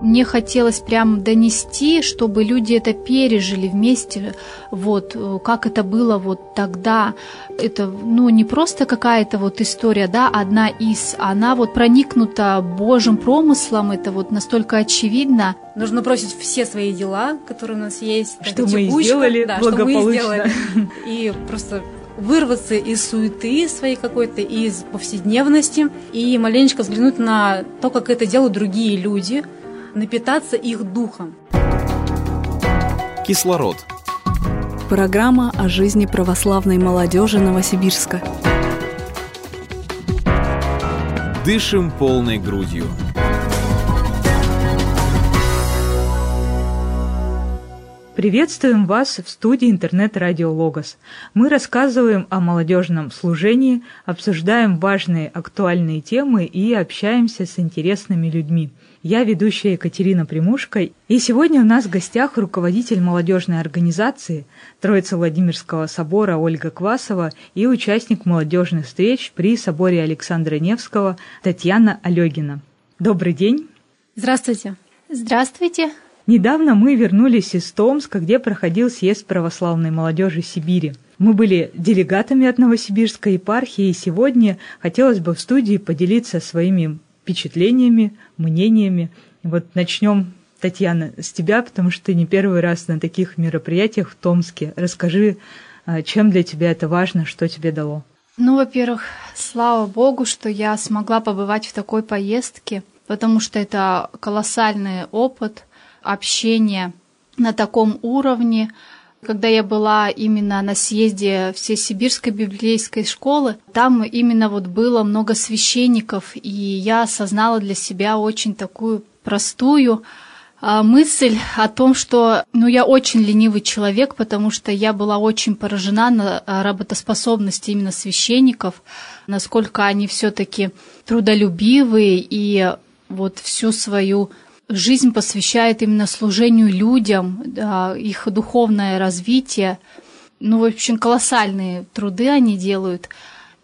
мне хотелось прям донести, чтобы люди это пережили вместе, вот, как это было вот тогда. Это, ну, не просто какая-то вот история, да, одна из, она вот проникнута Божьим промыслом, это вот настолько очевидно. Нужно бросить все свои дела, которые у нас есть. Что мы текучка, сделали да, благополучно. Что мы сделали. И просто вырваться из суеты своей какой-то, из повседневности и маленечко взглянуть на то, как это делают другие люди, напитаться их духом. Кислород. Программа о жизни православной молодежи Новосибирска. Дышим полной грудью. Приветствуем вас в студии интернет-радио «Логос». Мы рассказываем о молодежном служении, обсуждаем важные актуальные темы и общаемся с интересными людьми. Я ведущая Екатерина Примушка, и сегодня у нас в гостях руководитель молодежной организации Троицы Владимирского собора Ольга Квасова и участник молодежных встреч при соборе Александра Невского Татьяна Алегина. Добрый день! Здравствуйте! Здравствуйте! Недавно мы вернулись из Томска, где проходил съезд православной молодежи Сибири. Мы были делегатами от Новосибирской епархии, и сегодня хотелось бы в студии поделиться своими впечатлениями, мнениями. Вот начнем, Татьяна, с тебя, потому что ты не первый раз на таких мероприятиях в Томске. Расскажи, а, чем для тебя это важно, что тебе дало? Ну, во-первых, слава Богу, что я смогла побывать в такой поездке, потому что это колоссальный опыт – общение на таком уровне. Когда я была именно на съезде Всесибирской библейской школы, там именно вот было много священников, и я осознала для себя очень такую простую а, мысль о том, что ну, я очень ленивый человек, потому что я была очень поражена на работоспособности именно священников, насколько они все-таки трудолюбивые и вот всю свою жизнь посвящает именно служению людям, их духовное развитие. Ну, в общем, колоссальные труды они делают.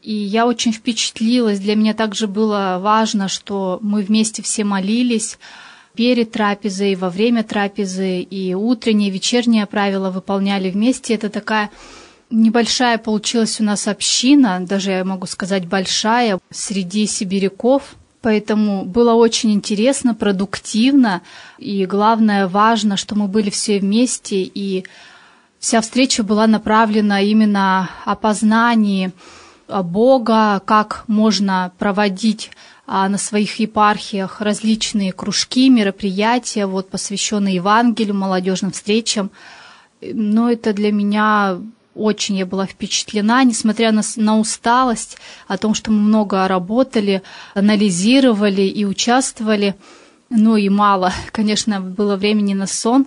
И я очень впечатлилась. Для меня также было важно, что мы вместе все молились перед трапезой, во время трапезы, и утренние, и вечерние правила выполняли вместе. Это такая небольшая получилась у нас община, даже я могу сказать большая, среди сибиряков – Поэтому было очень интересно, продуктивно и, главное, важно, что мы были все вместе, и вся встреча была направлена именно о познании Бога, как можно проводить а, на своих епархиях различные кружки, мероприятия, вот, посвященные Евангелию, молодежным встречам. Но это для меня очень я была впечатлена, несмотря на, на усталость, о том, что мы много работали, анализировали и участвовали. Ну и мало, конечно, было времени на сон,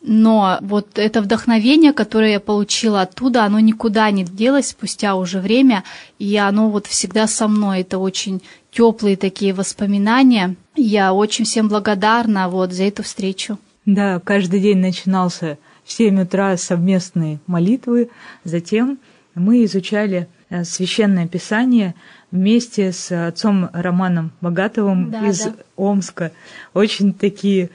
но вот это вдохновение, которое я получила оттуда, оно никуда не делось спустя уже время, и оно вот всегда со мной. Это очень теплые такие воспоминания. Я очень всем благодарна вот за эту встречу. Да, каждый день начинался в 7 утра совместные молитвы. Затем мы изучали э, священное писание вместе с отцом Романом Богатовым да, из да. Омска. Очень такие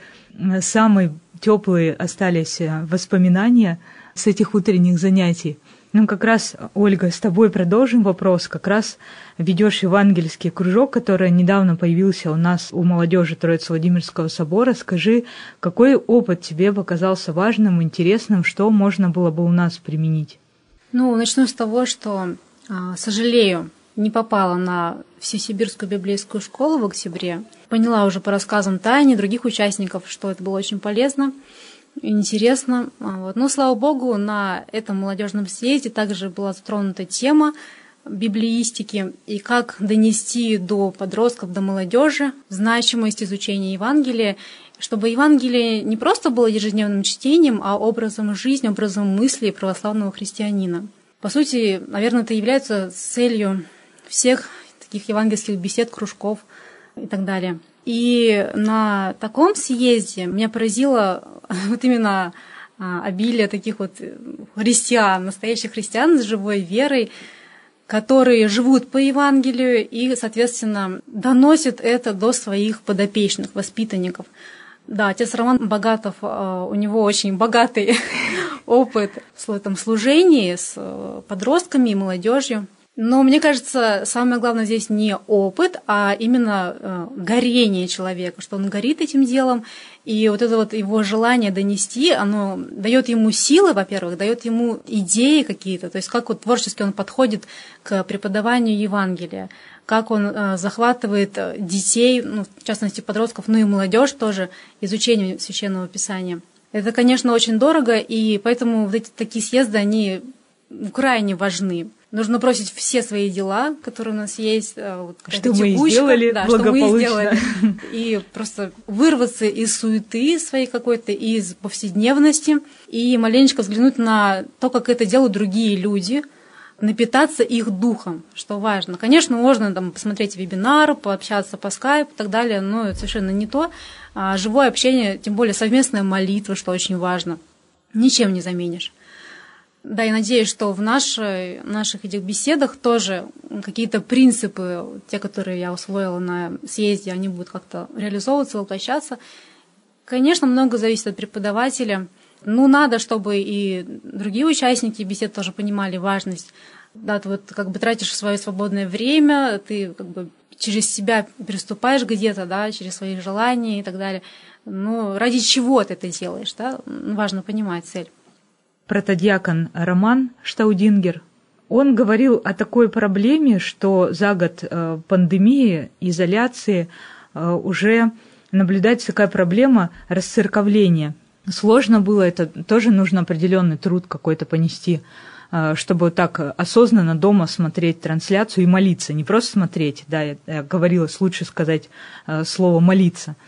самые теплые остались э, воспоминания с этих утренних занятий. Ну, как раз, Ольга, с тобой продолжим вопрос. Как раз ведешь евангельский кружок, который недавно появился у нас у молодежи Троицы Владимирского собора. Скажи, какой опыт тебе показался важным, интересным, что можно было бы у нас применить? Ну, начну с того, что а, сожалею, не попала на Всесибирскую библейскую школу в октябре. Поняла уже по рассказам Тайни, других участников, что это было очень полезно интересно. А, вот. Но, слава богу, на этом молодежном съезде также была затронута тема библеистики и как донести до подростков, до молодежи значимость изучения Евангелия, чтобы Евангелие не просто было ежедневным чтением, а образом жизни, образом мысли православного христианина. По сути, наверное, это является целью всех таких евангельских бесед, кружков и так далее. И на таком съезде меня поразило вот именно а, обилие таких вот христиан, настоящих христиан с живой верой, которые живут по Евангелию и, соответственно, доносят это до своих подопечных, воспитанников. Да, отец Роман Богатов, э, у него очень богатый опыт в этом служении с э, подростками и молодежью. Но мне кажется, самое главное здесь не опыт, а именно э, горение человека, что он горит этим делом, и вот это вот его желание донести, оно дает ему силы, во-первых, дает ему идеи какие-то, то есть как вот творчески он подходит к преподаванию Евангелия, как он э, захватывает э, детей, ну, в частности подростков, ну и молодежь тоже изучением священного писания. Это, конечно, очень дорого, и поэтому вот эти такие съезды, они крайне важны. Нужно бросить все свои дела, которые у нас есть, э, вот, что мы текучка, сделали да, что мы сделали, и просто вырваться из суеты своей какой-то, из повседневности, и маленечко взглянуть на то, как это делают другие люди, напитаться их духом, что важно. Конечно, можно там посмотреть вебинар, пообщаться по скайпу и так далее, но это совершенно не то. А живое общение, тем более совместная молитва, что очень важно, ничем не заменишь. Да, я надеюсь, что в нашей, наших этих беседах тоже какие-то принципы, те, которые я усвоила на съезде, они будут как-то реализовываться, воплощаться. Конечно, много зависит от преподавателя. Ну, надо, чтобы и другие участники бесед тоже понимали важность. Да, ты вот как бы тратишь свое свободное время, ты как бы через себя переступаешь где-то, да, через свои желания и так далее. Ну, ради чего ты это делаешь, да? Важно понимать цель протодиакон Роман Штаудингер, он говорил о такой проблеме, что за год э, пандемии, изоляции э, уже наблюдается такая проблема расцерковления. Сложно было это, тоже нужно определенный труд какой-то понести, э, чтобы так осознанно дома смотреть трансляцию и молиться. Не просто смотреть, да, я, говорилось, лучше сказать слово молиться –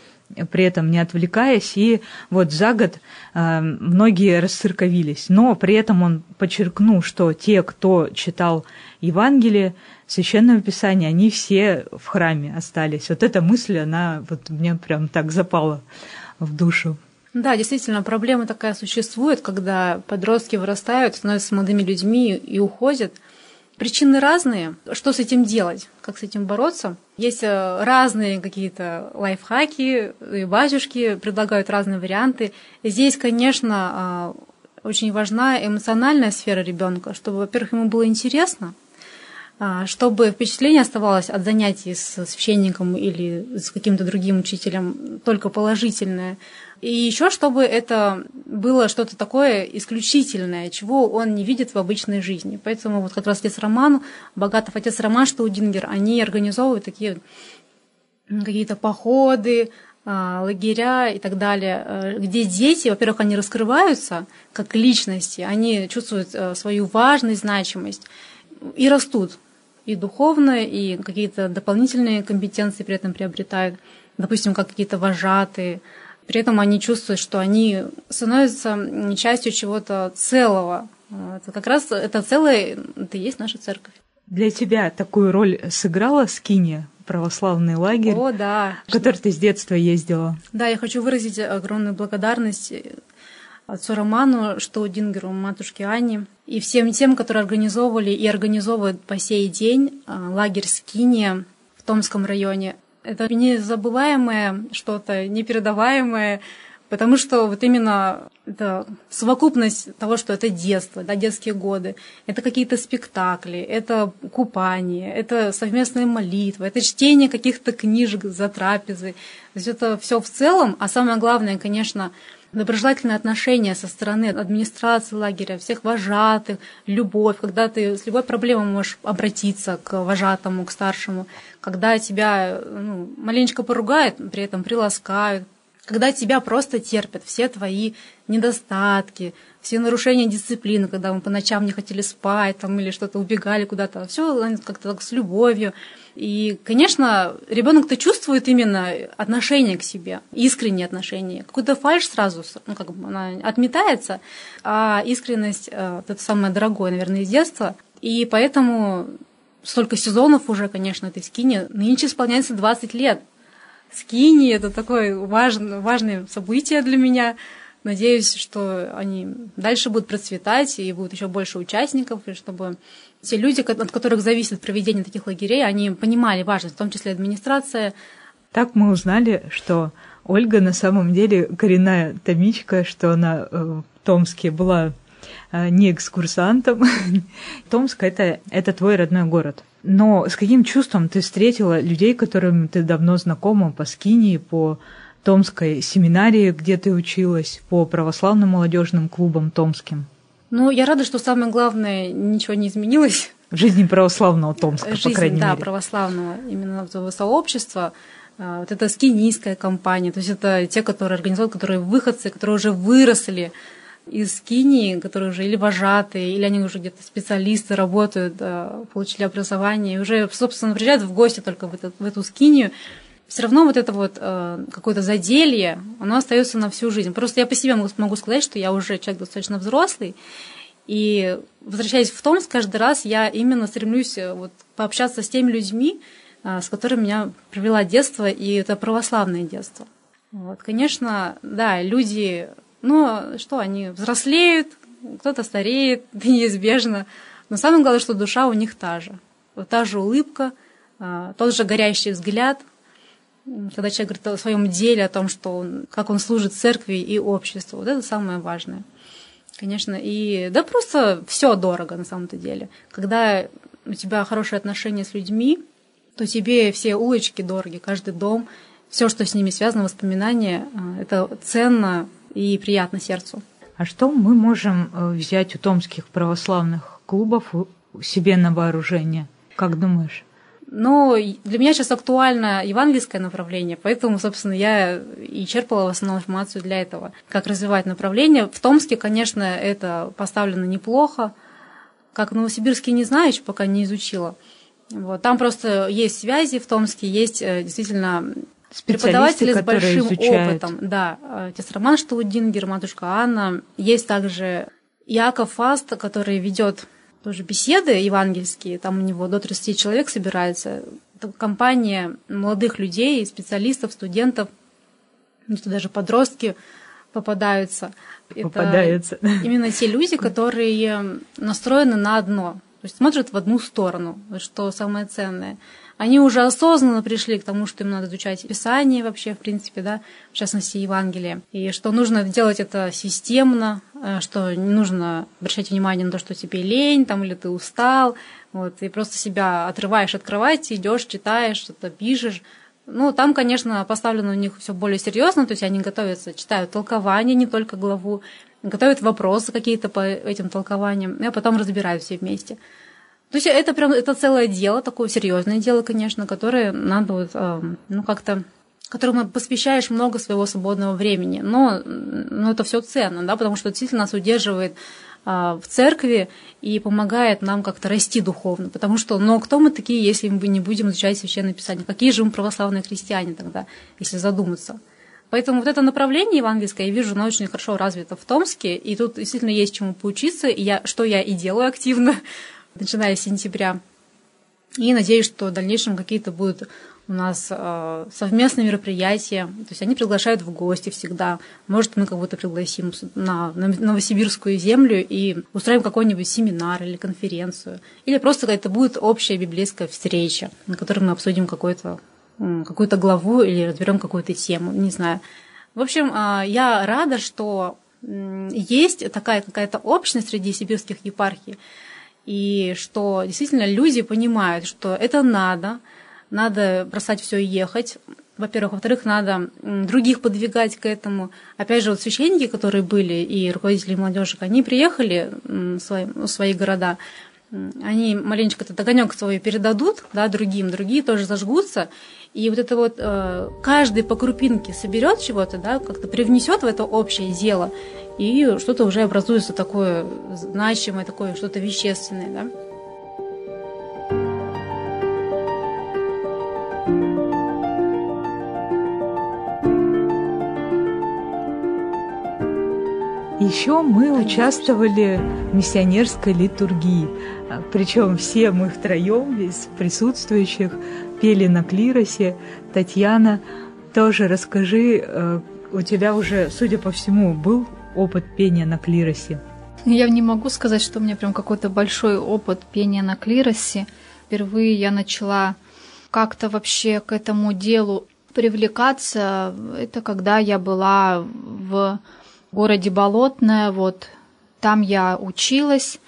при этом не отвлекаясь, и вот за год э, многие расцирковились. Но при этом он подчеркнул, что те, кто читал Евангелие, Священное Писание, они все в храме остались. Вот эта мысль, она вот мне прям так запала в душу. Да, действительно, проблема такая существует, когда подростки вырастают, становятся молодыми людьми и уходят – Причины разные. Что с этим делать? Как с этим бороться? Есть э, разные какие-то лайфхаки, и батюшки предлагают разные варианты. Здесь, конечно, а, очень важна эмоциональная сфера ребенка, чтобы, во-первых, ему было интересно, а, чтобы впечатление оставалось от занятий с священником или с каким-то другим учителем только положительное, и еще, чтобы это было что-то такое исключительное, чего он не видит в обычной жизни. Поэтому вот как раз отец Роман, Богатов отец Роман Штаудингер, они организовывают такие какие-то походы, а, лагеря и так далее, э, где дети, во-первых, они раскрываются как личности, они чувствуют э, свою важность, значимость и растут и духовно, и какие-то дополнительные компетенции при этом приобретают, допустим, как какие-то вожатые, при этом они чувствуют, что они становятся частью чего-то целого. Это как раз это целое, это и есть наша церковь. Для тебя такую роль сыграла Скиния, православный лагерь, О, да. в который ты с детства ездила? Да, я хочу выразить огромную благодарность отцу Роману, что Дингеру, матушке Анне, и всем тем, которые организовывали и организовывают по сей день а, лагерь Скиния в Томском районе. Это незабываемое что-то, непередаваемое, потому что вот именно это совокупность того, что это детство, да, детские годы, это какие-то спектакли, это купание, это совместная молитва, это чтение каких-то книжек за трапезой. То есть это все в целом, а самое главное, конечно, доброжелательное отношение со стороны администрации лагеря, всех вожатых, любовь, когда ты с любой проблемой можешь обратиться к вожатому, к старшему, когда тебя ну, маленечко поругают, при этом приласкают, когда тебя просто терпят все твои недостатки, все нарушения дисциплины, когда мы по ночам не хотели спать там, или что-то убегали куда-то, все как-то так с любовью. И, конечно, ребенок-то чувствует именно отношение к себе, искреннее отношение. Какую-то фальш сразу, ну, как бы она отметается, а искренность э, это самое дорогое, наверное, из детства. И поэтому столько сезонов уже, конечно, этой скине. Нынче исполняется 20 лет. Скини – это такое важное, важное событие для меня. Надеюсь, что они дальше будут процветать и будет еще больше участников, и чтобы те люди, от которых зависит проведение таких лагерей, они понимали важность, в том числе администрация. Так мы узнали, что Ольга на самом деле коренная томичка, что она э, в Томске была э, не экскурсантом. Томск это, это твой родной город. Но с каким чувством ты встретила людей, которым ты давно знакома по Скинии, по Томской семинарии, где ты училась, по православным молодежным клубам томским? Ну, я рада, что самое главное, ничего не изменилось. В жизни православного Томска, Жизнь, по крайней да, мере. православного, именно этого сообщества. Вот это скинийская компания, то есть это те, которые организуют, которые выходцы, которые уже выросли из Кинии, которые уже или вожатые, или они уже где-то специалисты работают, а, получили образование, и уже, собственно, приезжают в гости только в, этот, в эту Скинию. Все равно вот это вот э, какое-то заделье, оно остается на всю жизнь. Просто я по себе могу, могу сказать, что я уже человек достаточно взрослый, и возвращаясь в Томск, каждый раз я именно стремлюсь э, вот, пообщаться с теми людьми, а, с которыми меня привело детство, и это православное детство. Вот, конечно, да, люди, ну, что, они взрослеют, кто-то стареет, неизбежно, но самое главное, что душа у них та же. Вот та же улыбка, а, тот же горящий взгляд, когда человек говорит о своем деле, о том, что он, как он служит церкви и обществу, вот это самое важное. Конечно, и да просто все дорого на самом-то деле. Когда у тебя хорошие отношения с людьми, то тебе все улочки дороги, каждый дом, все, что с ними связано, воспоминания, а, это ценно и приятно сердцу. А что мы можем э, взять у томских православных клубов себе на вооружение? Как думаешь? Но для меня сейчас актуально евангельское направление, поэтому, собственно, я и черпала в основном информацию для этого, как развивать направление. В Томске, конечно, это поставлено неплохо, как в Новосибирске не знаю, еще пока не изучила. Вот. Там просто есть связи в Томске, есть э, действительно преподаватели с большим изучают. опытом. Да, э, отец Роман Штаудингер, матушка Анна. Есть также Яков Фаст, который ведет тоже беседы евангельские. Там у него до 30 человек собирается. Это компания молодых людей, специалистов, студентов, где-то даже подростки попадаются. Это Попадаются. именно те люди, которые настроены на одно, то есть смотрят в одну сторону, что самое ценное. Они уже осознанно пришли к тому, что им надо изучать Писание вообще, в принципе, да, в частности, Евангелие, и что нужно делать это системно, э, что не нужно обращать внимание на то, что тебе лень, там, или ты устал, вот, и просто себя отрываешь от кровати, идешь, читаешь, что-то пишешь, ну, там, конечно, поставлено у них все более серьезно, то есть они готовятся, читают толкование, не только главу, готовят вопросы какие-то по этим толкованиям, и потом разбирают все вместе. То есть это прям это целое дело, такое серьезное дело, конечно, которое надо вот, э, ну, как-то которому посвящаешь много своего свободного времени. Но, но это все ценно, да, потому что действительно нас удерживает а, в церкви и помогает нам как-то расти духовно. Потому что, но кто мы такие, если мы не будем изучать Священное Писание? Какие же мы православные христиане тогда, если задуматься? Поэтому вот это направление евангельское, я вижу, оно очень хорошо развито в Томске, и тут действительно есть чему поучиться, и я, что я и делаю активно, начиная с сентября. И надеюсь, что в дальнейшем какие-то будут у нас э, совместные мероприятия. То есть они приглашают в гости всегда. Может, мы кого-то пригласим на, на новосибирскую землю и устроим какой-нибудь семинар или конференцию. Или просто это будет общая библейская встреча, на которой мы обсудим какую-то главу или разберем какую-то тему, не знаю. В общем, э, я рада, что есть такая какая-то общность среди сибирских епархий, и что действительно люди понимают, что это надо, надо бросать все и ехать. Во-первых. Во-вторых, надо других подвигать к этому. Опять же, вот священники, которые были, и руководители молодежи, они приехали в свои, в свои города, они маленечко этот огонек свой передадут да, другим, другие тоже зажгутся. И вот это вот э, каждый по крупинке соберет чего-то, да, как-то привнесет в это общее дело, и что-то уже образуется такое значимое, такое что-то вещественное, да. Еще мы участвовали в миссионерской литургии. Причем все мы втроем, из присутствующих, пели на клиросе. Татьяна, тоже расскажи, э, у тебя уже, судя по всему, был опыт пения на клиросе. Я не могу сказать, что у меня прям какой-то большой опыт пения на клиросе. Впервые я начала как-то вообще к этому делу привлекаться, это когда я была в городе Болотное, вот там я училась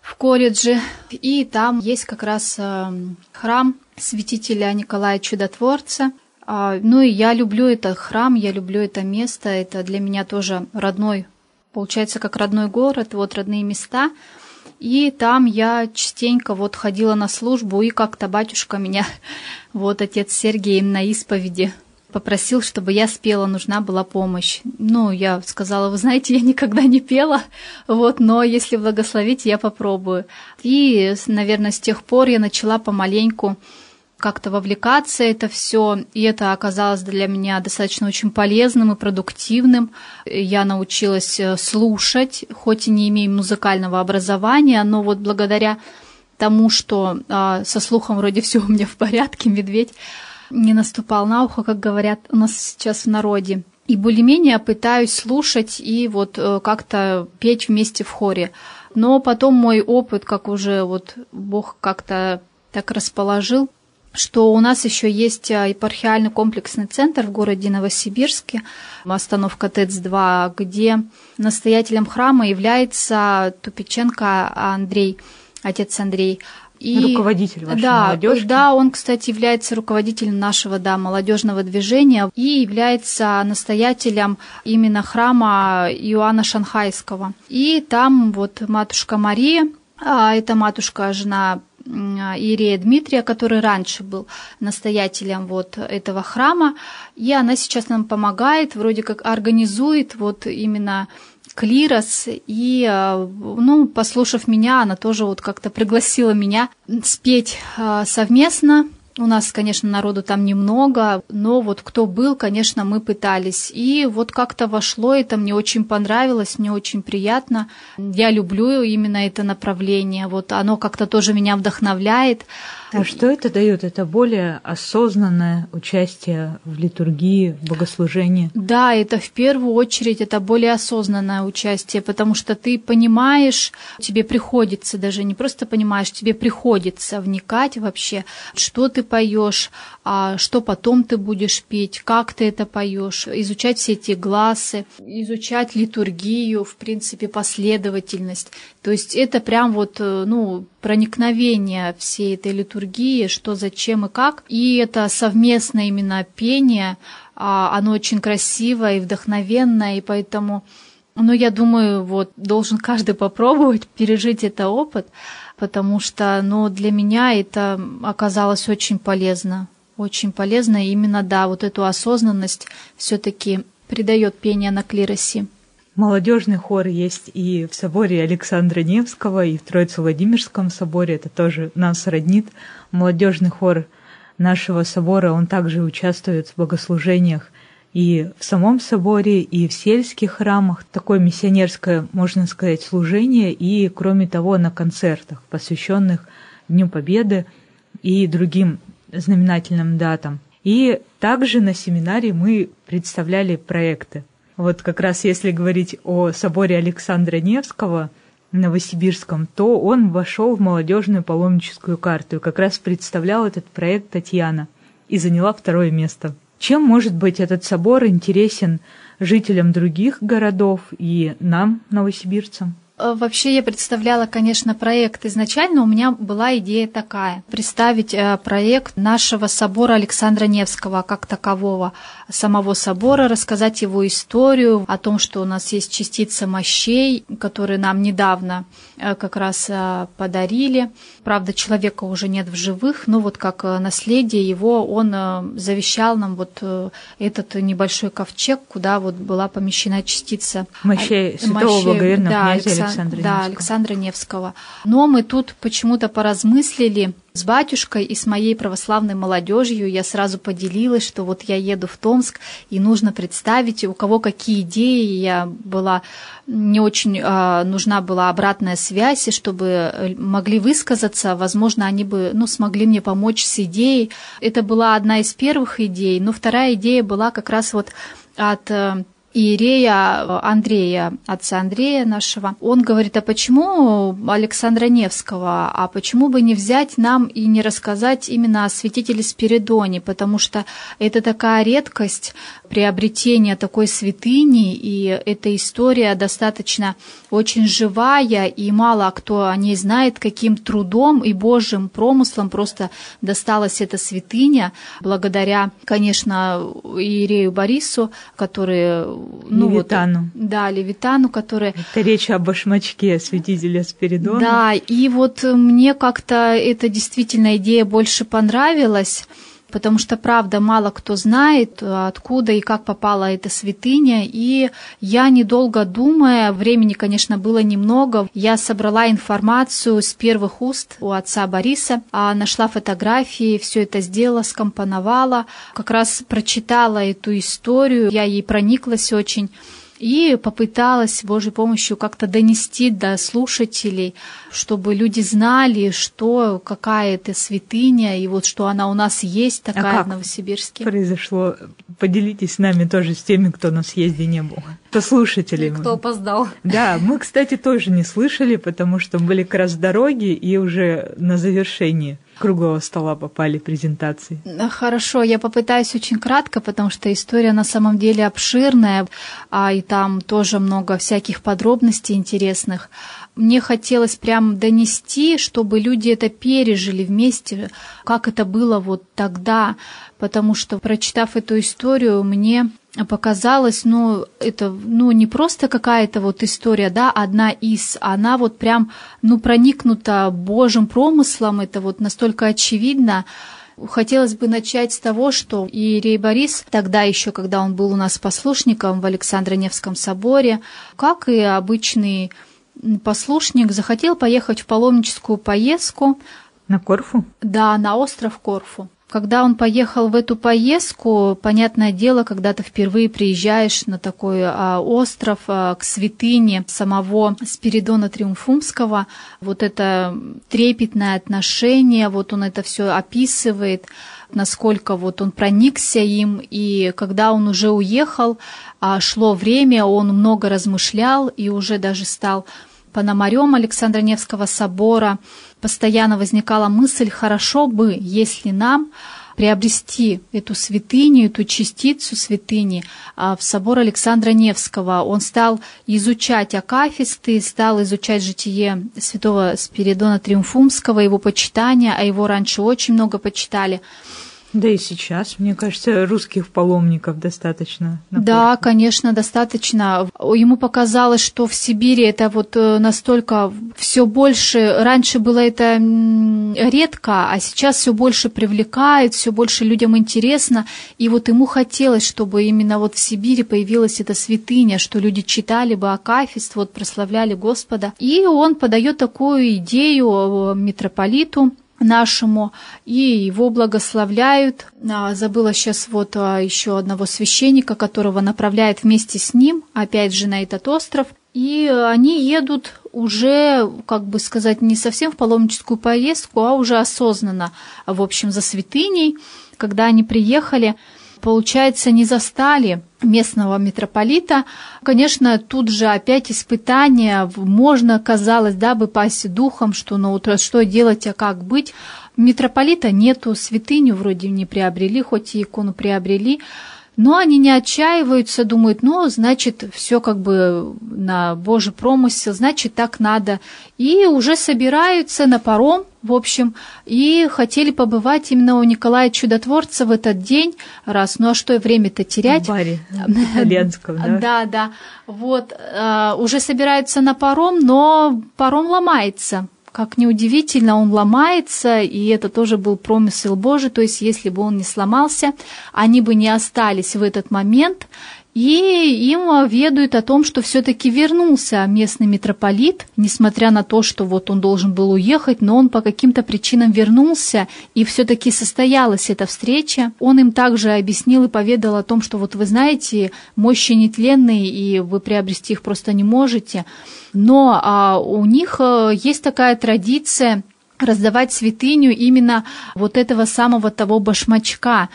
в колледже, и там есть как раз э, храм святителя Николая Чудотворца. А, ну и я люблю этот храм, я люблю это место, это для меня тоже родной, получается, как родной город, вот родные места. И там я частенько вот ходила на службу, и как-то батюшка меня, вот отец Сергей на исповеди попросил, чтобы я спела, нужна была помощь. Ну, я сказала, вы знаете, я никогда не пела, вот, но если благословить, я попробую. И, наверное, с тех пор я начала помаленьку как-то вовлекаться это все, и это оказалось для меня достаточно очень полезным и продуктивным. Я научилась э, слушать, хоть и не имея музыкального образования, но вот благодаря тому, что а, со слухом вроде все у меня в порядке, медведь не наступал на ухо, как говорят у нас сейчас в народе. И более-менее пытаюсь слушать и вот э, как-то петь вместе в хоре. Но потом мой опыт, как уже вот Бог как-то так расположил, что у нас еще есть э, епархиальный комплексный центр в городе Новосибирске, остановка ТЭЦ-2, где настоятелем храма является Тупиченко Андрей, отец Андрей. И, руководитель вашей да, молодежи. Да, он, кстати, является руководителем нашего да, молодежного движения и является настоятелем именно храма Иоанна Шанхайского. И там вот матушка Мария, а, это матушка, жена Иерея Дмитрия, который раньше был настоятелем вот этого храма, и она сейчас нам помогает, вроде как организует вот именно клирос, и, э, ну, послушав меня, она тоже вот как-то пригласила меня спеть э, совместно. У нас, конечно, народу там немного, но вот кто был, конечно, мы пытались. И вот как-то вошло это, мне очень понравилось, мне очень приятно. Я люблю именно это направление, вот оно как-то тоже меня вдохновляет. А что это дает? Это более осознанное участие в литургии, в богослужении? Да, это в первую очередь это более осознанное участие, потому что ты понимаешь, тебе приходится даже не просто понимаешь, тебе приходится вникать вообще, что ты поешь, а что потом ты будешь петь, как ты это поешь, изучать все эти глазы, изучать литургию, в принципе, последовательность. То есть это прям вот, э, ну, проникновение всей этой литургии, что, зачем и как. И это совместное именно пение, а, оно очень красивое и вдохновенное, и поэтому, ну, я думаю, вот должен каждый попробовать пережить этот опыт, потому что, ну, для меня это оказалось очень полезно, очень полезно, и именно, да, вот эту осознанность все-таки придает пение на клиросе. Молодежный хор есть и в соборе Александра Невского, и в Троице-Владимирском соборе. Это тоже нас роднит. Молодежный хор нашего собора, он также участвует в богослужениях и в самом соборе, и в сельских храмах. Такое миссионерское, можно сказать, служение, и, кроме того, на концертах, посвященных Дню Победы и другим знаменательным датам. И также на семинаре мы представляли проекты. Вот как раз если говорить о соборе Александра Невского в Новосибирском, то он вошел в молодежную паломническую карту и как раз представлял этот проект Татьяна и заняла второе место. Чем может быть этот собор интересен жителям других городов и нам, новосибирцам? Э, вообще я представляла, конечно, проект. Изначально у меня была идея такая. Представить э, проект нашего собора Александра Невского как такового, самого собора, рассказать его историю, о том, что у нас есть частица мощей, которые нам недавно как раз подарили. Правда, человека уже нет в живых, но вот как наследие его, он завещал нам вот этот небольшой ковчег, куда вот была помещена частица мощей святого мощей, благоверного да, князя Александра да, Невского. Александра Невского. Но мы тут почему-то поразмыслили с батюшкой и с моей православной молодежью. Я сразу поделилась, что вот я еду в Томск, и нужно представить, у кого какие идеи. Я была не очень э, нужна была обратная связь, и чтобы э, могли высказаться, возможно, они бы ну, смогли мне помочь с идеей. Это была одна из первых идей, но вторая идея была как раз вот от э, иерея Андрея, отца Андрея нашего, он говорит, а почему Александра Невского, а почему бы не взять нам и не рассказать именно о святителе Спиридоне, потому что это такая редкость приобретения такой святыни, и эта история достаточно очень живая, и мало кто о ней знает, каким трудом и Божьим промыслом просто досталась эта святыня, благодаря, конечно, Иерею Борису, который... Ну, Левитану. Вот, да, Левитану, который... Это речь о башмачке святителя Спиридона. Да, и вот мне как-то эта действительно идея больше понравилась, потому что, правда, мало кто знает, откуда и как попала эта святыня, и я, недолго думая, времени, конечно, было немного, я собрала информацию с первых уст у отца Бориса, а нашла фотографии, все это сделала, скомпоновала, как раз прочитала эту историю, я ей прониклась очень, и попыталась с Божьей помощью как-то донести до слушателей, чтобы люди знали, что какая это святыня, и вот что она у нас есть а такая а как в Новосибирске. произошло? Поделитесь с нами тоже, с теми, кто на съезде не был. Кто слушатели. Кто опоздал. Да, мы, кстати, тоже не слышали, потому что были как раз дороги и уже на завершении круглого стола попали презентации? Хорошо, я попытаюсь очень кратко, потому что история на самом деле обширная, а и там тоже много всяких подробностей интересных. Мне хотелось прям донести, чтобы люди это пережили вместе, как это было вот тогда, потому что, прочитав эту историю, мне показалось, ну, это, ну, не просто какая-то вот история, да, одна из, она вот прям, ну, проникнута Божьим промыслом, это вот настолько очевидно, Хотелось бы начать с того, что Иерей Борис, тогда еще, когда он был у нас послушником в Александро-Невском соборе, как и обычный послушник, захотел поехать в паломническую поездку. На Корфу? Да, на остров Корфу. Когда он поехал в эту поездку, понятное дело, когда ты впервые приезжаешь на такой а, остров а, к святыне самого Спиридона Триумфумского, вот это трепетное отношение, вот он это все описывает, насколько вот он проникся им, и когда он уже уехал, а, шло время, он много размышлял и уже даже стал пономарем Александра Невского собора, постоянно возникала мысль, хорошо бы, если нам приобрести эту святыню, эту частицу святыни а, в собор Александра Невского. Он стал изучать акафисты, стал изучать житие святого Спиридона Триумфумского, его почитания, а его раньше очень много почитали. Да и сейчас, мне кажется, русских паломников достаточно. Да, конечно, достаточно. Ему показалось, что в Сибири это вот э, настолько все больше, раньше было это редко, а сейчас все больше привлекает, все больше людям интересно. И вот ему хотелось, чтобы именно вот в Сибири появилась эта святыня, что люди читали бы Акафист, вот прославляли Господа. И он подает такую идею э, митрополиту, нашему, и его благословляют. А, забыла сейчас вот а, еще одного священника, которого направляет вместе с ним, опять же, на этот остров. И они едут уже, как бы сказать, не совсем в паломническую поездку, а уже осознанно, в общем, за святыней. Когда они приехали, получается, не застали местного митрополита. Конечно, тут же опять испытания, можно, казалось, да, бы пасть духом, что ну вот что делать, а как быть. Митрополита нету, святыню вроде не приобрели, хоть и икону приобрели, но они не отчаиваются, думают, ну, значит, все как бы на Божий промысел, значит, так надо. И уже собираются на паром, в общем, и хотели побывать именно у Николая Чудотворца в этот день, раз, ну а что время-то терять? В баре итальянском, да? Да, да. Вот, а, уже собираются на паром, но паром ломается. Как неудивительно, он ломается, и это тоже был промысел Божий, то есть если бы он не сломался, они бы не остались в этот момент, и им ведают о том, что все-таки вернулся местный митрополит, несмотря на то, что вот он должен был уехать, но он по каким-то причинам вернулся, и все-таки состоялась эта встреча. Он им также объяснил и поведал о том, что вот вы знаете, мощи нетленные, и вы приобрести их просто не можете. Но а, у них э, есть такая традиция раздавать святыню именно вот этого самого того башмачка,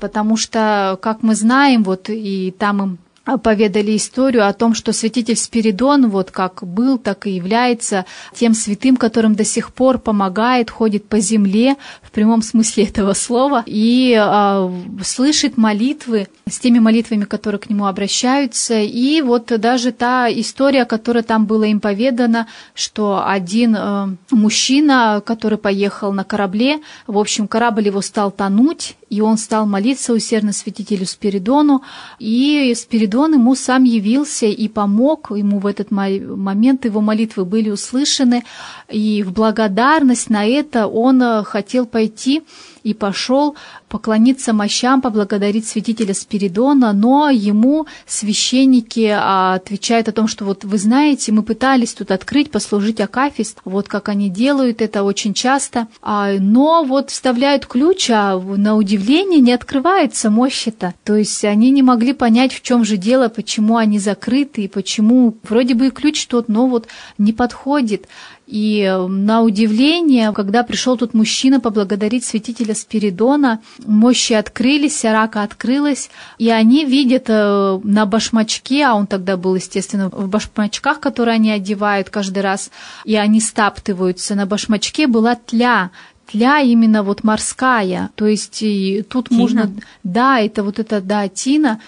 потому что, как мы знаем, вот и там им поведали историю о том, что святитель Спиридон, вот как был, так и является тем святым, которым до сих пор помогает, ходит по земле в прямом смысле этого слова и э, слышит молитвы с теми молитвами, которые к нему обращаются. И вот даже та история, которая там была им поведана, что один э, мужчина, который поехал на корабле, в общем, корабль его стал тонуть, и он стал молиться усердно святителю Спиридону, и Спиридон ему сам явился и помог, ему в этот момент его молитвы были услышаны, и в благодарность на это он э, хотел пойти и пошел поклониться мощам, поблагодарить святителя Спиридона, но ему священники а, отвечают о том, что вот вы знаете, мы пытались тут открыть, послужить Акафист, вот как они делают это очень часто, а, но вот вставляют ключ, а на удивление не открывается мощь-то. То есть они не могли понять, в чем же дело, почему они закрыты, и почему вроде бы и ключ тот, но вот не подходит. И э, на удивление, когда пришел тут мужчина поблагодарить святителя Спиридона, мощи открылись, рака открылась, и они видят э, на башмачке, а он тогда был, естественно, в башмачках, которые они одевают каждый раз, и они стаптываются, на башмачке была тля, тля именно вот морская, то есть и тут тина. можно, да, это вот это, да, тина,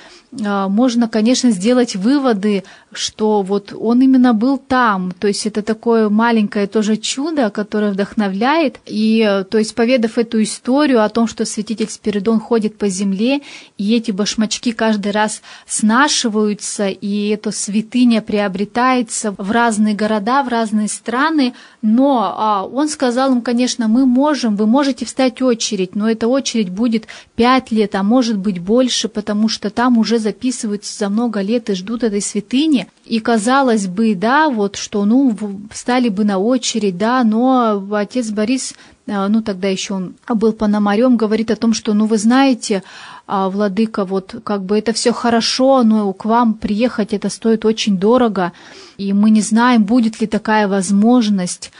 а, можно, конечно, сделать выводы, что вот он именно был там. То есть это такое маленькое тоже чудо, которое вдохновляет. И, то есть, поведав эту историю о том, что святитель Спиридон ходит по земле, и эти башмачки каждый раз снашиваются, и эта святыня приобретается в разные города, в разные страны. Но а, он сказал им, конечно, мы можем, вы можете встать очередь, но эта очередь будет пять лет, а может быть больше, потому что там уже записываются за много лет и ждут этой святыни. И казалось бы, да, вот что, ну, встали бы на очередь, да, но отец Борис, а, ну, тогда еще он был пономарем, говорит о том, что, ну, вы знаете, а, владыка, вот как бы это все хорошо, но к вам приехать это стоит очень дорого, и мы не знаем, будет ли такая возможность.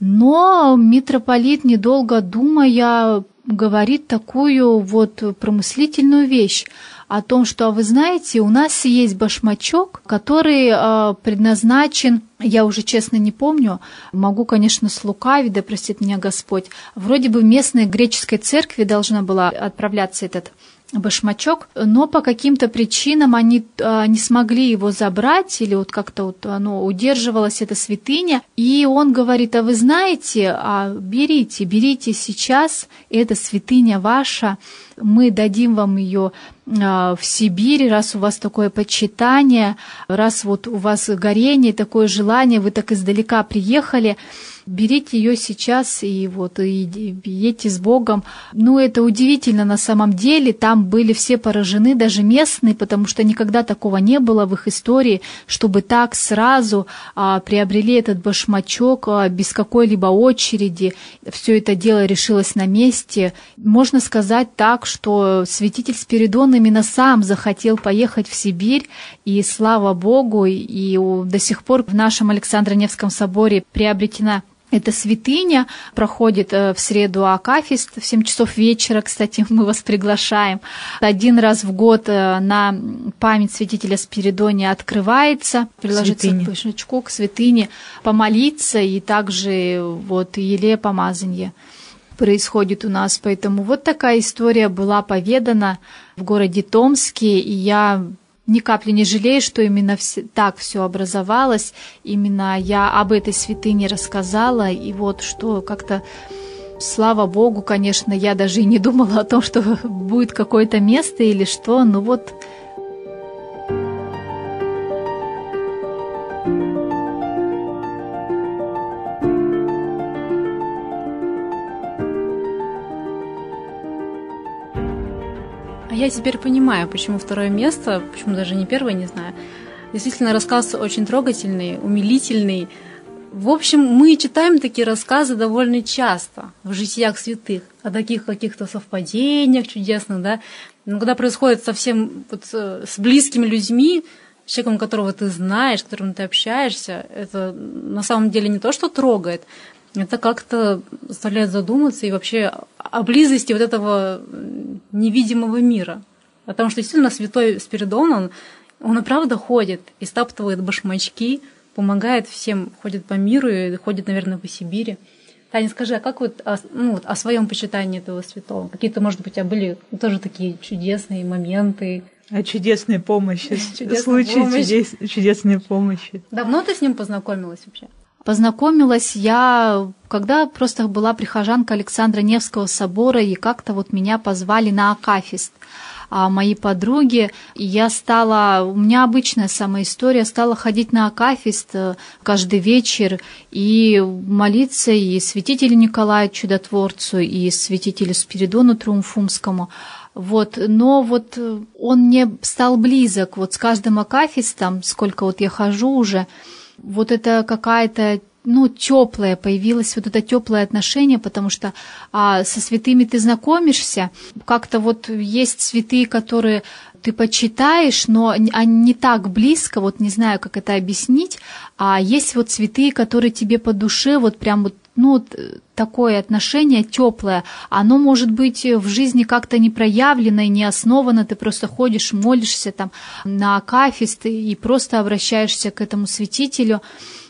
Но митрополит, недолго думая, говорит такую вот промыслительную вещь о том, что, вы знаете, у нас есть башмачок, который э, предназначен, я уже честно не помню, могу, конечно, слукавить, да простит меня Господь, вроде бы местной греческой церкви должна была отправляться этот башмачок, но по каким-то причинам они а, не смогли его забрать, или вот как-то вот оно удерживалось, эта святыня, и он говорит, а вы знаете, а берите, берите сейчас, эта святыня ваша, мы дадим вам ее а, в Сибири, раз у вас такое почитание, раз вот у вас горение, такое желание, вы так издалека приехали, берите ее сейчас и вот и едьте с Богом. Ну, это удивительно на самом деле. Там были все поражены, даже местные, потому что никогда такого не было в их истории, чтобы так сразу а, приобрели этот башмачок а, без какой-либо очереди. Все это дело решилось на месте. Можно сказать так, что святитель Спиридон именно сам захотел поехать в Сибирь, и слава Богу, и до сих пор в нашем Александро-Невском соборе приобретена эта святыня проходит э, в среду Акафист в 7 часов вечера, кстати, мы вас приглашаем. Один раз в год э, на память святителя Спиридония открывается, приложиться к башмачку, к святыне, помолиться и также вот еле помазанье происходит у нас. Поэтому вот такая история была поведана в городе Томске, и я ни капли не жалею, что именно все, так все образовалось, именно я об этой святыне рассказала, и вот что как-то Слава Богу, конечно, я даже и не думала о том, что будет какое-то место или что, но вот А я теперь понимаю, почему второе место, почему даже не первое, не знаю. Действительно, рассказ очень трогательный, умилительный. В общем, мы читаем такие рассказы довольно часто в житиях святых, о таких каких-то совпадениях чудесных, да. Но когда происходит совсем вот э, с близкими людьми, человеком, которого ты знаешь, с которым ты общаешься, это на самом деле не то, что трогает, это как-то заставляет задуматься и вообще о близости вот этого невидимого мира. Потому что действительно святой Спиридон, он Он и правда ходит и стаптывает башмачки, помогает всем, ходит по миру и ходит, наверное, по Сибири. Таня, скажи, а как вот, о, ну, вот о своем почитании этого святого? Какие-то, может быть, у тебя были тоже такие чудесные моменты? О чудесной помощи, случаи чудес, чудесной помощи. Давно ты с ним познакомилась вообще? Познакомилась. Я, когда просто была прихожанка Александра Невского собора, и как-то вот меня позвали на Акафист а мои подруги, я стала, у меня обычная самая история, стала ходить на Акафист э, каждый вечер и молиться и святителю Николаю Чудотворцу, и святителю Спиридону Триумфумскому. Вот, но вот он мне стал близок, вот с каждым Акафистом, сколько вот я хожу уже, вот это какая-то ну, теплое, появилось вот это теплое отношение, потому что а, со святыми ты знакомишься, как-то вот есть святые, которые ты почитаешь, но они не так близко, вот не знаю, как это объяснить, а есть вот святые, которые тебе по душе, вот прям вот ну, такое отношение теплое, оно может быть в жизни как-то не проявлено и не основано, ты просто ходишь, молишься там на акафист и просто обращаешься к этому святителю,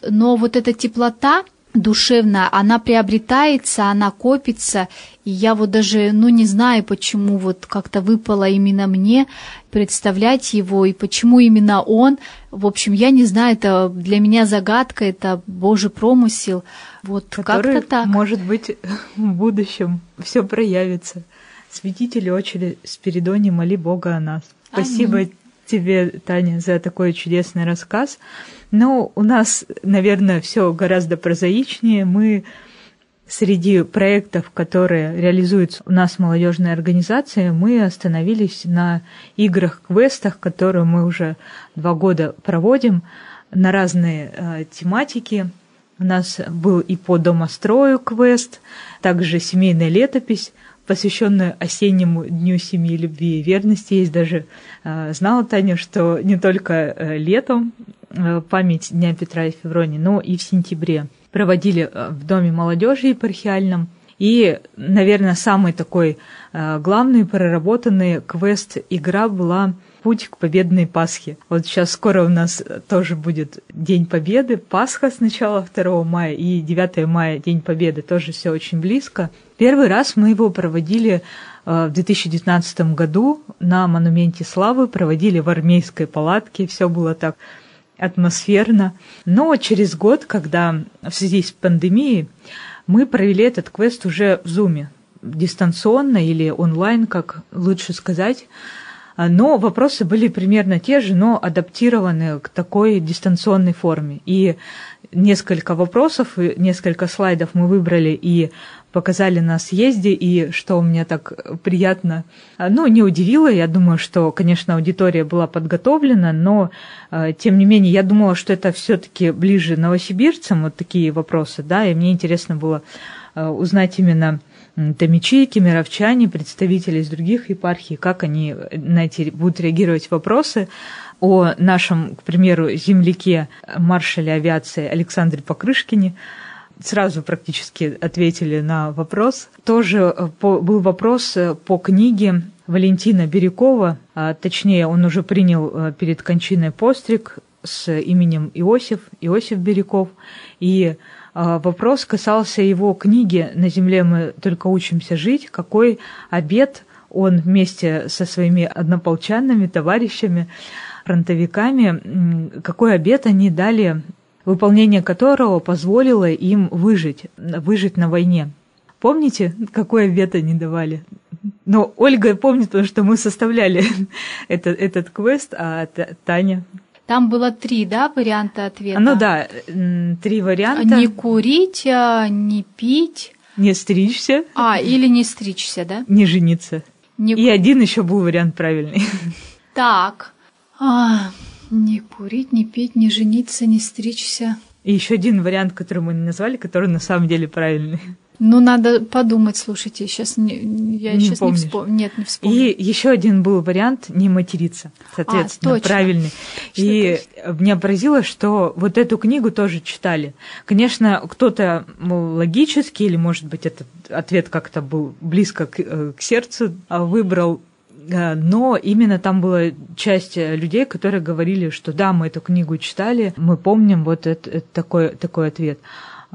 но вот эта теплота, душевная, она приобретается, она копится, и я вот даже, ну, не знаю, почему вот как-то выпало именно мне представлять его, и почему именно он. В общем, я не знаю, это для меня загадка, это Божий промысел. Вот как-то так. может быть, в будущем все проявится. Святители очередь Спиридоне, моли Бога о нас. Спасибо Аминь. тебе, Таня, за такой чудесный рассказ. Ну, у нас, наверное, все гораздо прозаичнее. Мы среди проектов, которые реализуются у нас в молодежной организации, мы остановились на играх-квестах, которые мы уже два года проводим на разные э, тематики. У нас был и по домострою квест, также семейная летопись, посвященная осеннему дню семьи, любви и верности. Есть даже, э, знала Таня, что не только э, летом Э, память Дня Петра и Февронии, но и в сентябре проводили э, в Доме молодежи епархиальном. И, наверное, самый такой э, главный проработанный квест-игра была «Путь к победной Пасхе». Вот сейчас скоро у нас тоже будет День Победы, Пасха сначала 2 мая и 9 мая День Победы, тоже все очень близко. Первый раз мы его проводили в 2019 году на Монументе Славы, проводили в армейской палатке, все было так атмосферно. Но через год, когда в связи с пандемией, мы провели этот квест уже в Зуме, дистанционно или онлайн, как лучше сказать. Но вопросы были примерно те же, но адаптированы к такой дистанционной форме. И несколько вопросов, несколько слайдов мы выбрали и показали на съезде, и что меня так приятно, ну, не удивило, я думаю, что, конечно, аудитория была подготовлена, но, э, тем не менее, я думала, что это все таки ближе новосибирцам, вот такие вопросы, да, и мне интересно было э, узнать именно томичи, кемеровчане, представители из других епархий, как они на эти будут реагировать вопросы о нашем, к примеру, земляке маршале авиации Александре Покрышкине, сразу практически ответили на вопрос. Тоже э, был вопрос э, по книге Валентина Бирюкова, а, точнее, он уже принял э, перед кончиной постриг с именем Иосиф, Иосиф Бирюков, и вопрос касался его книги «На земле мы только учимся жить», какой обед он вместе со своими однополчанами, товарищами, фронтовиками, какой обед они дали выполнение которого позволило им выжить, выжить на войне. Помните, какое вето они давали? Но Ольга помнит, потому что мы составляли этот, этот квест, а Таня... Там было три, да, варианта ответа? Ну да, три варианта. Не курить, а, не пить. Не стричься. А, или не стричься, да? Не жениться. Не... И один еще был вариант правильный. Так. А, не курить, не пить, не жениться, не стричься. И еще один вариант, который мы не назвали, который на самом деле правильный. Ну, надо подумать, слушайте, сейчас не, я не сейчас помнишь. не вспомню. Нет, не вспомню. И еще один был вариант не материться, соответственно, а, точно. правильный. Что и точно. меня поразило, что вот эту книгу тоже читали. Конечно, кто-то логически, или, может быть, этот ответ как-то был близко к, э, к сердцу, а выбрал но именно там была часть людей, которые говорили, что да, мы эту книгу читали, мы помним вот это, это такой, такой ответ.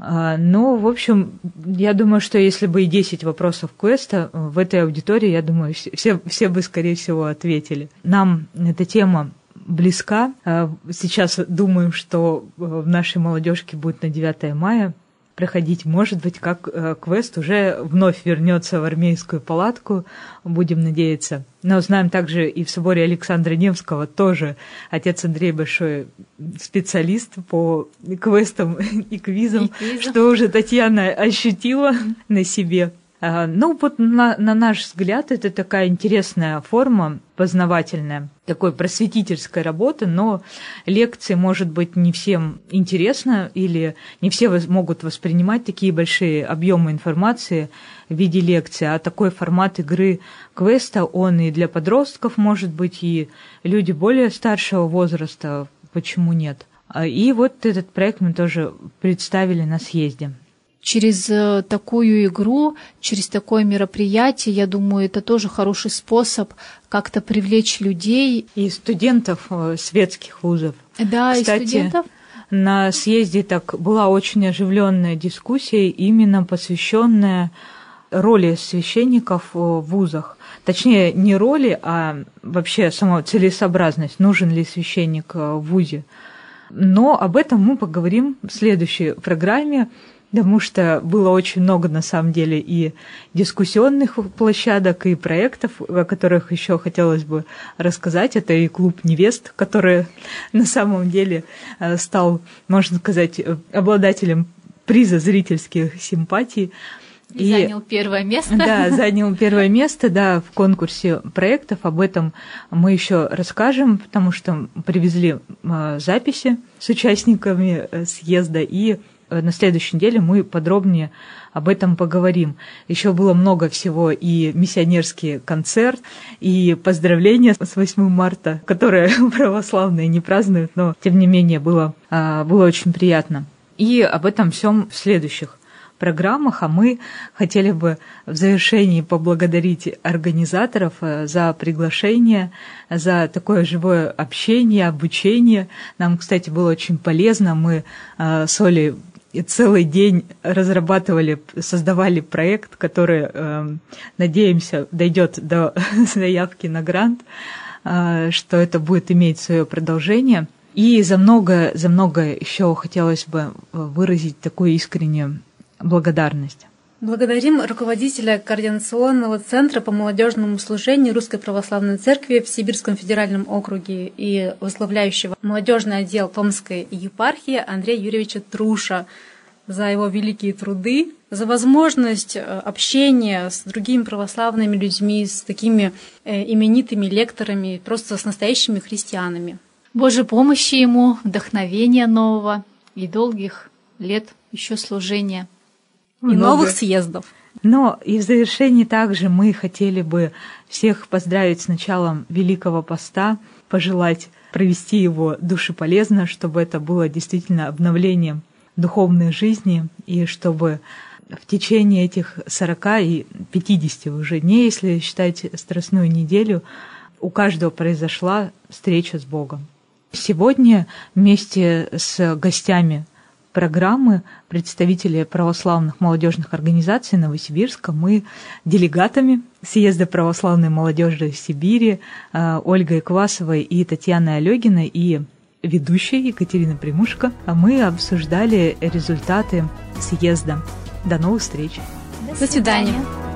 А, ну, в общем, я думаю, что если бы и 10 вопросов квеста в этой аудитории, я думаю, все, все бы, скорее всего, ответили. Нам эта тема близка. Сейчас думаю, что в нашей молодежке будет на 9 мая проходить. Может быть, как э, квест уже вновь вернется в армейскую палатку, будем надеяться. Но знаем также и в соборе Александра Невского тоже отец Андрей большой специалист по квестам и квизам, и квизам. что уже Татьяна ощутила на себе. А, ну, вот на, на наш взгляд, это такая интересная форма познавательная, такой просветительской работы, но лекции, может быть, не всем интересно или не все могут воспринимать такие большие объемы информации в виде лекции, а такой формат игры квеста, он и для подростков может быть, и люди более старшего возраста, почему нет. А, и вот этот проект мы тоже представили на съезде через э, такую игру, через такое мероприятие, я думаю, это тоже хороший способ как-то привлечь людей. И студентов э, светских вузов. Да, Кстати, и студентов. На съезде так была очень оживленная дискуссия, именно посвященная роли священников в вузах. Точнее, не роли, а вообще сама целесообразность, нужен ли священник э, в вузе. Но об этом мы поговорим в следующей программе потому что было очень много, на самом деле, и дискуссионных площадок, и проектов, о которых еще хотелось бы рассказать. Это и клуб невест, который на самом деле э, стал, можно сказать, обладателем приза зрительских симпатий. И, занял первое место. Да, занял первое место, да, в конкурсе проектов. Об этом мы еще расскажем, потому что привезли э, записи с участниками э, съезда и Э, на следующей неделе мы подробнее об этом поговорим. Еще было много всего и миссионерский концерт, и поздравления с 8 марта, которые православные не празднуют, но тем не менее было, а, было очень приятно. И об этом всем в следующих программах, а мы хотели бы в завершении поблагодарить организаторов э, за приглашение, за такое живое общение, обучение. Нам, кстати, было очень полезно. Мы э, с Олей и целый день разрабатывали, создавали проект, который, э, надеемся, дойдет до заявки на грант, э, что это будет иметь свое продолжение. И за много, за много еще хотелось бы выразить такую искреннюю благодарность. Благодарим руководителя Координационного центра по молодежному служению Русской Православной Церкви в Сибирском федеральном округе и возглавляющего молодежный отдел Томской епархии Андрея Юрьевича Труша за его великие труды, за возможность э, общения с другими православными людьми, с такими э, именитыми лекторами, просто с настоящими христианами. Божьей помощи ему, вдохновения нового и долгих лет еще служения – много. И новых съездов. Но и в завершении также мы хотели бы всех поздравить с началом Великого Поста, пожелать провести его душеполезно, чтобы это было действительно обновлением духовной жизни, и чтобы в течение этих 40 и 50 уже дней, если считать Страстную неделю, у каждого произошла встреча с Богом. Сегодня вместе с гостями программы представители православных молодежных организаций Новосибирска. Мы делегатами съезда православной молодежи Сибири э, Ольгой Квасовой и Татьяной Олегиной и ведущей Екатерина Примушка. Мы обсуждали результаты съезда. До новых встреч. До свидания. До свидания.